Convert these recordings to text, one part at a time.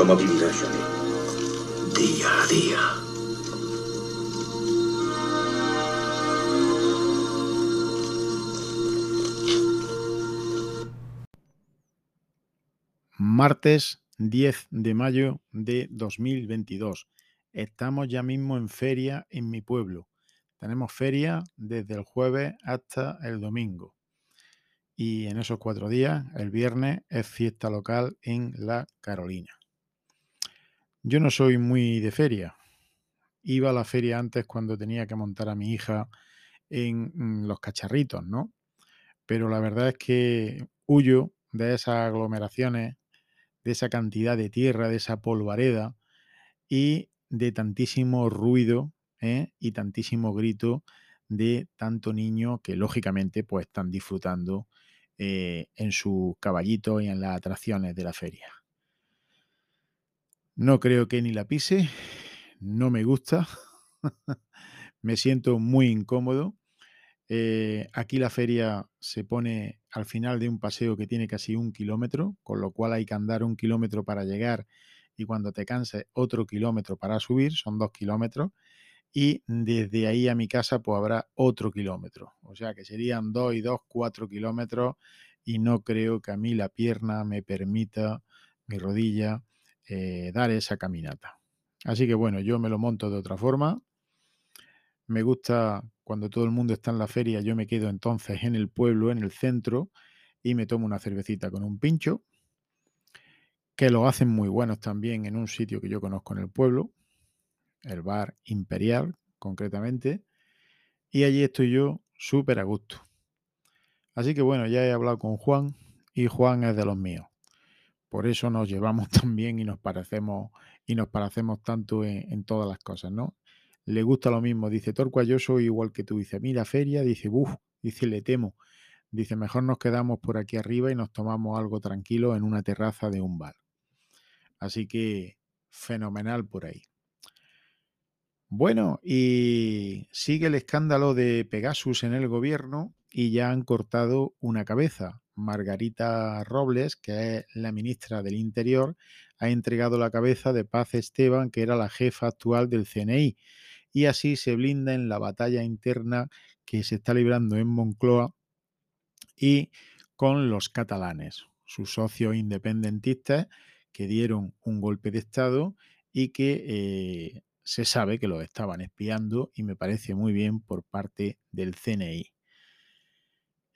¿Cómo vivirá Johnny? Día a día. Martes 10 de mayo de 2022. Estamos ya mismo en feria en mi pueblo. Tenemos feria desde el jueves hasta el domingo. Y en esos cuatro días, el viernes es fiesta local en La Carolina. Yo no soy muy de feria. Iba a la feria antes cuando tenía que montar a mi hija en mm, los cacharritos, ¿no? Pero la verdad es que huyo de esas aglomeraciones de esa cantidad de tierra, de esa polvareda y de tantísimo ruido ¿eh? y tantísimo grito de tanto niño que lógicamente pues están disfrutando eh, en su caballito y en las atracciones de la feria. No creo que ni la pise, no me gusta, me siento muy incómodo eh, aquí la feria se pone al final de un paseo que tiene casi un kilómetro, con lo cual hay que andar un kilómetro para llegar y cuando te canses otro kilómetro para subir, son dos kilómetros, y desde ahí a mi casa pues habrá otro kilómetro, o sea que serían dos y dos, cuatro kilómetros y no creo que a mí la pierna me permita, mi rodilla, eh, dar esa caminata. Así que bueno, yo me lo monto de otra forma. Me gusta cuando todo el mundo está en la feria, yo me quedo entonces en el pueblo, en el centro, y me tomo una cervecita con un pincho, que lo hacen muy buenos también en un sitio que yo conozco en el pueblo, el bar Imperial, concretamente, y allí estoy yo súper a gusto. Así que bueno, ya he hablado con Juan y Juan es de los míos. Por eso nos llevamos tan bien y nos parecemos y nos parecemos tanto en, todas las cosas, ¿no? le gusta lo mismo. Dice, Torcua, yo soy igual que tú. Dice, mira, feria, dice, buf, dice, le temo. Dice, mejor nos quedamos por aquí arriba y nos tomamos algo tranquilo en una terraza de un bar. Así que fenomenal por ahí. Bueno, y sigue el escándalo de Pegasus en el gobierno y ya han cortado una cabeza. Margarita Robles, que es la ministra del Interior, ha entregado la cabeza de Paz Esteban, que era la jefa actual del CNI y así se blinda en la batalla interna que se está librando en Moncloa y con los catalanes, sus socios independentistas que dieron un golpe de Estado y que eh, se sabe que los estaban espiando y me parece muy bien por parte del CNI.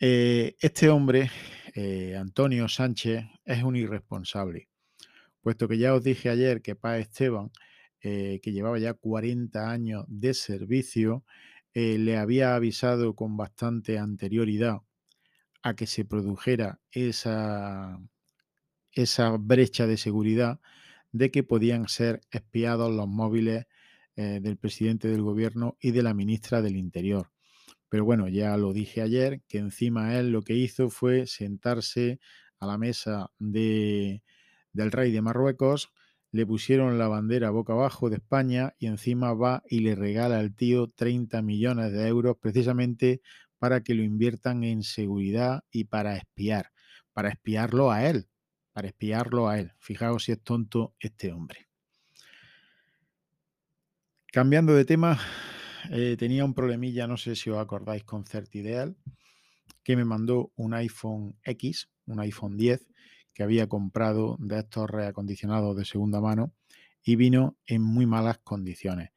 Eh, este hombre, eh, Antonio Sánchez, es un irresponsable, puesto que ya os dije ayer que Paz Esteban eh, que llevaba ya 40 años de servicio, le había avisado con bastante anterioridad a que se produjera esa, esa brecha de seguridad de que podían ser espiados los móviles del presidente del gobierno y de la ministra del Interior. Pero bueno, ya lo dije ayer, que encima él lo que hizo fue sentarse a la mesa de, del rey de Marruecos, le pusieron la bandera boca abajo de España y encima va y le regala al tío 30 millones de euros precisamente para que lo inviertan en seguridad y para espiar, para espiarlo a él, para espiarlo a él. Fijaos si es tonto este hombre. Cambiando de tema, eh, tenía un problemilla, no sé si os acordáis con Certideal, que me mandó un iPhone X, un iPhone 10, que había comprado de estos reacondicionados de segunda mano y vino en muy malas condiciones.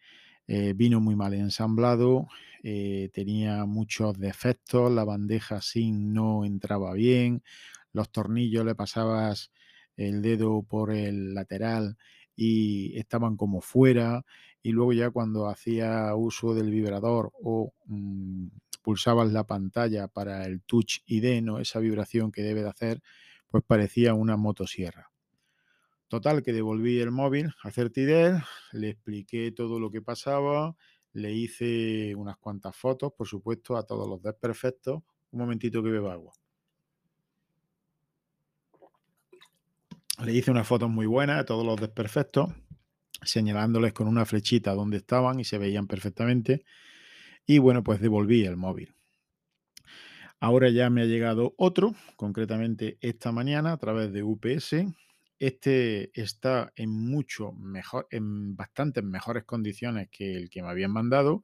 Eh, vino muy mal ensamblado, eh, tenía muchos defectos, la bandeja SIM no entraba bien, los tornillos le pasabas el dedo por el lateral y estaban como fuera y luego ya cuando hacía uso del vibrador o mm, pulsabas la pantalla para el touch ID, ¿no? esa vibración que debe de hacer, pues parecía una motosierra. Total, que devolví el móvil a Certidel, le expliqué todo lo que pasaba, le hice unas cuantas fotos, por supuesto, a todos los desperfectos. Un momentito que beba agua. Le hice unas fotos muy buenas a todos los desperfectos, señalándoles con una flechita dónde estaban y se veían perfectamente. Y bueno, pues devolví el móvil. Ahora ya me ha llegado otro, concretamente esta mañana a través de UPS, este está en mucho mejor, en bastantes mejores condiciones que el que me habían mandado,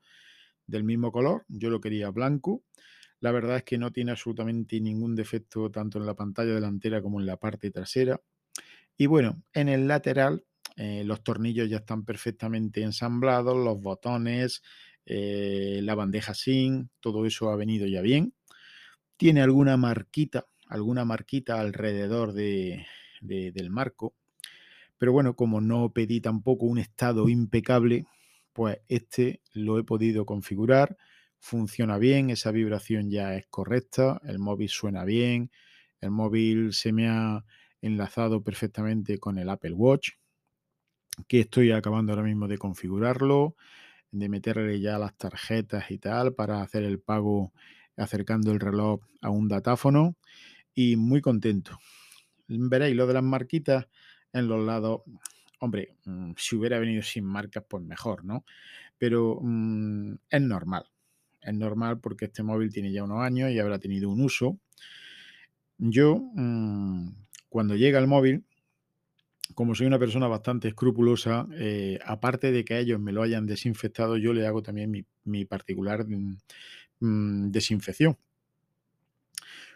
del mismo color. Yo lo quería blanco. La verdad es que no tiene absolutamente ningún defecto tanto en la pantalla delantera como en la parte trasera. Y bueno, en el lateral eh, los tornillos ya están perfectamente ensamblados, los botones, eh, la bandeja SIM, todo eso ha venido ya bien. Tiene alguna marquita, alguna marquita alrededor de, del marco. Pero bueno, como no pedí tampoco un estado impecable, pues este lo he podido configurar. Funciona bien, esa vibración ya es correcta, el móvil suena bien, el móvil se me ha enlazado perfectamente con el Apple Watch, que estoy acabando ahora mismo de configurarlo, de meterle ya las tarjetas y tal para hacer el pago acercando el reloj a un datáfono y muy contento. Veréis lo de las marquitas en los lados. Hombre, mm, si hubiera venido sin marcas, pues mejor, ¿no? Pero mm, es normal. Es normal porque este móvil tiene ya unos años y habrá tenido un uso. Yo, mm, cuando llega el móvil, como soy una persona bastante escrupulosa, eh, aparte de que ellos me lo hayan desinfectado, yo le hago también mi, mi particular desinfección.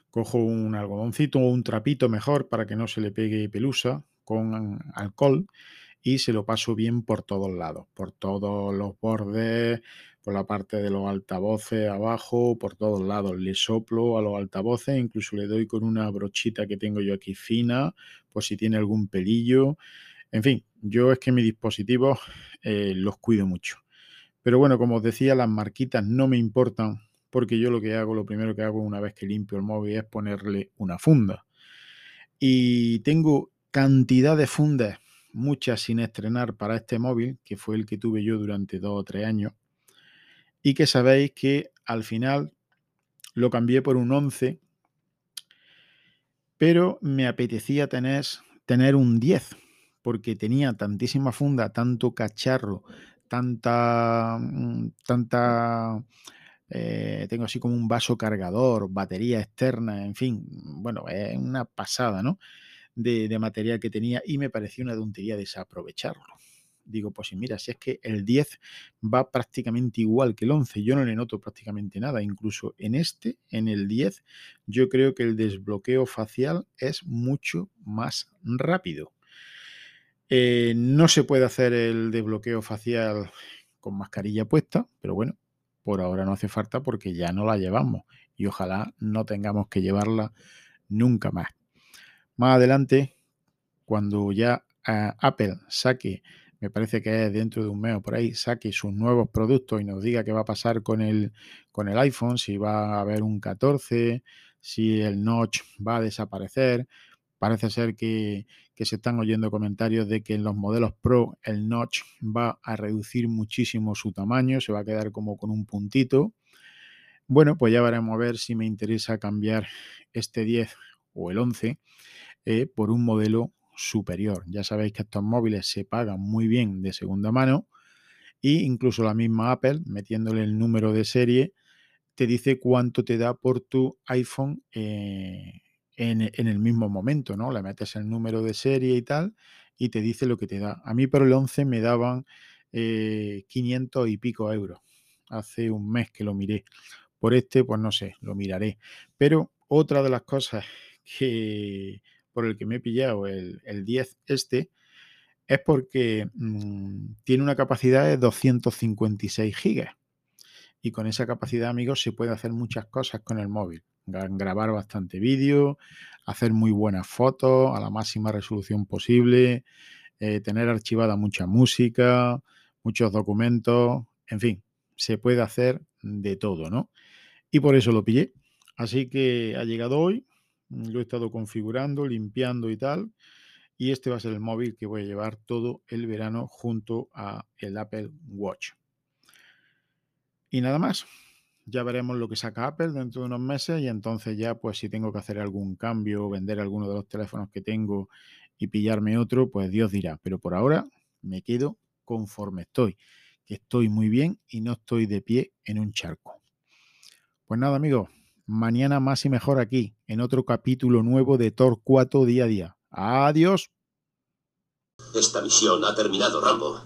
Cojo un algodoncito o un trapito mejor para que no se le pegue pelusa con alcohol y se lo paso bien por todos lados, por todos los bordes, por la parte de los altavoces abajo, por todos lados. Le soplo a los altavoces, incluso le doy con una brochita que tengo yo aquí fina, por si tiene algún pelillo. En fin, yo es que mis dispositivos eh, los cuido mucho. Pero bueno, como os decía, las marquitas no me importan porque yo lo que hago, lo primero que hago una vez que limpio el móvil es ponerle una funda. Y tengo cantidad de fundas, muchas sin estrenar para este móvil, que fue el que tuve yo durante dos o tres años, y que sabéis que al final lo cambié por un 11, pero me apetecía tener, tener un 10, porque tenía tantísima funda, tanto cacharro, tanta, mm, tanta eh, tengo así como un vaso cargador, batería externa, en fin, bueno, es una pasada, ¿no? De, material que tenía y me pareció una tontería desaprovecharlo. Digo, pues mira, si es que el 10 va prácticamente igual que el 11, yo no le noto prácticamente nada. Incluso en este, en el 10, yo creo que el desbloqueo facial es mucho más rápido. Eh, no se puede hacer el desbloqueo facial con mascarilla puesta, pero bueno, por ahora no hace falta porque ya no la llevamos y ojalá no tengamos que llevarla nunca más. Más adelante, cuando ya eh, Apple saque, me parece que es dentro de un mes o por ahí, saque sus nuevos productos y nos diga qué va a pasar con el, con el iPhone, si va a haber un 14, si el notch va a desaparecer, Parece ser que, se están oyendo comentarios de que en los modelos Pro el notch va a reducir muchísimo su tamaño, se va a quedar como con un puntito. Bueno, pues ya veremos a ver si me interesa cambiar este 10 o el 11 eh, por un modelo superior. Ya sabéis que estos móviles se pagan muy bien de segunda mano e incluso la misma Apple, metiéndole el número de serie, te dice cuánto te da por tu iPhone eh, en, el mismo momento, ¿no? Le metes el número de serie y tal y te dice lo que te da. A mí por el 11 me daban 500 eh, y pico euros. Hace un mes que lo miré. Por este, pues no sé, lo miraré. Pero otra de las cosas que por el que me he pillado el, 10 este es porque mm, tiene una capacidad de 256 gigas. Y con esa capacidad, amigos, se puede hacer muchas cosas con el móvil grabar bastante vídeo, hacer muy buenas fotos a la máxima resolución posible, eh, tener archivada mucha música, muchos documentos, en fin, se puede hacer de todo, ¿no? Y por eso lo pillé. Así que ha llegado hoy, lo he estado configurando, limpiando y tal. Y este va a ser el móvil que voy a llevar todo el verano junto a el Apple Watch. Y nada más ya veremos lo que saca Apple dentro de unos meses y entonces ya pues si tengo que hacer algún cambio, vender alguno de los teléfonos que tengo y pillarme otro, pues Dios dirá. Pero por ahora me quedo conforme estoy, que estoy muy bien y no estoy de pie en un charco. Pues nada amigos, mañana más y mejor aquí, en otro capítulo nuevo de Tor 4 día a día. Adiós. Esta misión ha terminado, Rambo.